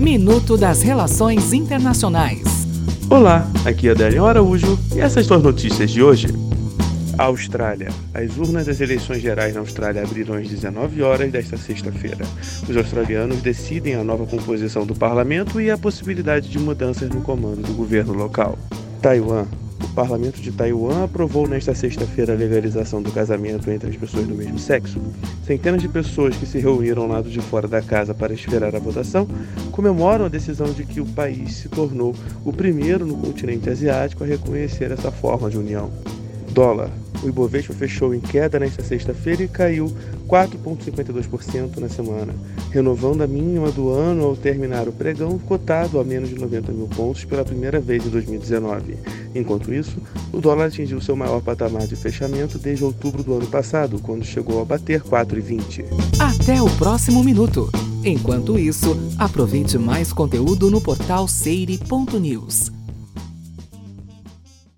Minuto das Relações Internacionais. Olá, aqui é Adélio Araújo e essas são as notícias de hoje. Austrália. As urnas das eleições gerais na Austrália abriram às 19 horas desta sexta-feira. Os australianos decidem a nova composição do parlamento e a possibilidade de mudanças no comando do governo local. Taiwan. Parlamento de Taiwan aprovou nesta sexta-feira a legalização do casamento entre as pessoas do mesmo sexo. Centenas de pessoas que se reuniram ao lado de fora da casa para esperar a votação comemoram a decisão de que o país se tornou o primeiro no continente asiático a reconhecer essa forma de união. Dólar. O Ibovespa fechou em queda nesta sexta-feira e caiu 4,52% na semana, renovando a mínima do ano ao terminar o pregão cotado a menos de 90 mil pontos pela primeira vez em 2019. Enquanto isso, o dólar atingiu seu maior patamar de fechamento desde outubro do ano passado, quando chegou a bater 4,20. Até o próximo minuto. Enquanto isso, aproveite mais conteúdo no portal seire.news.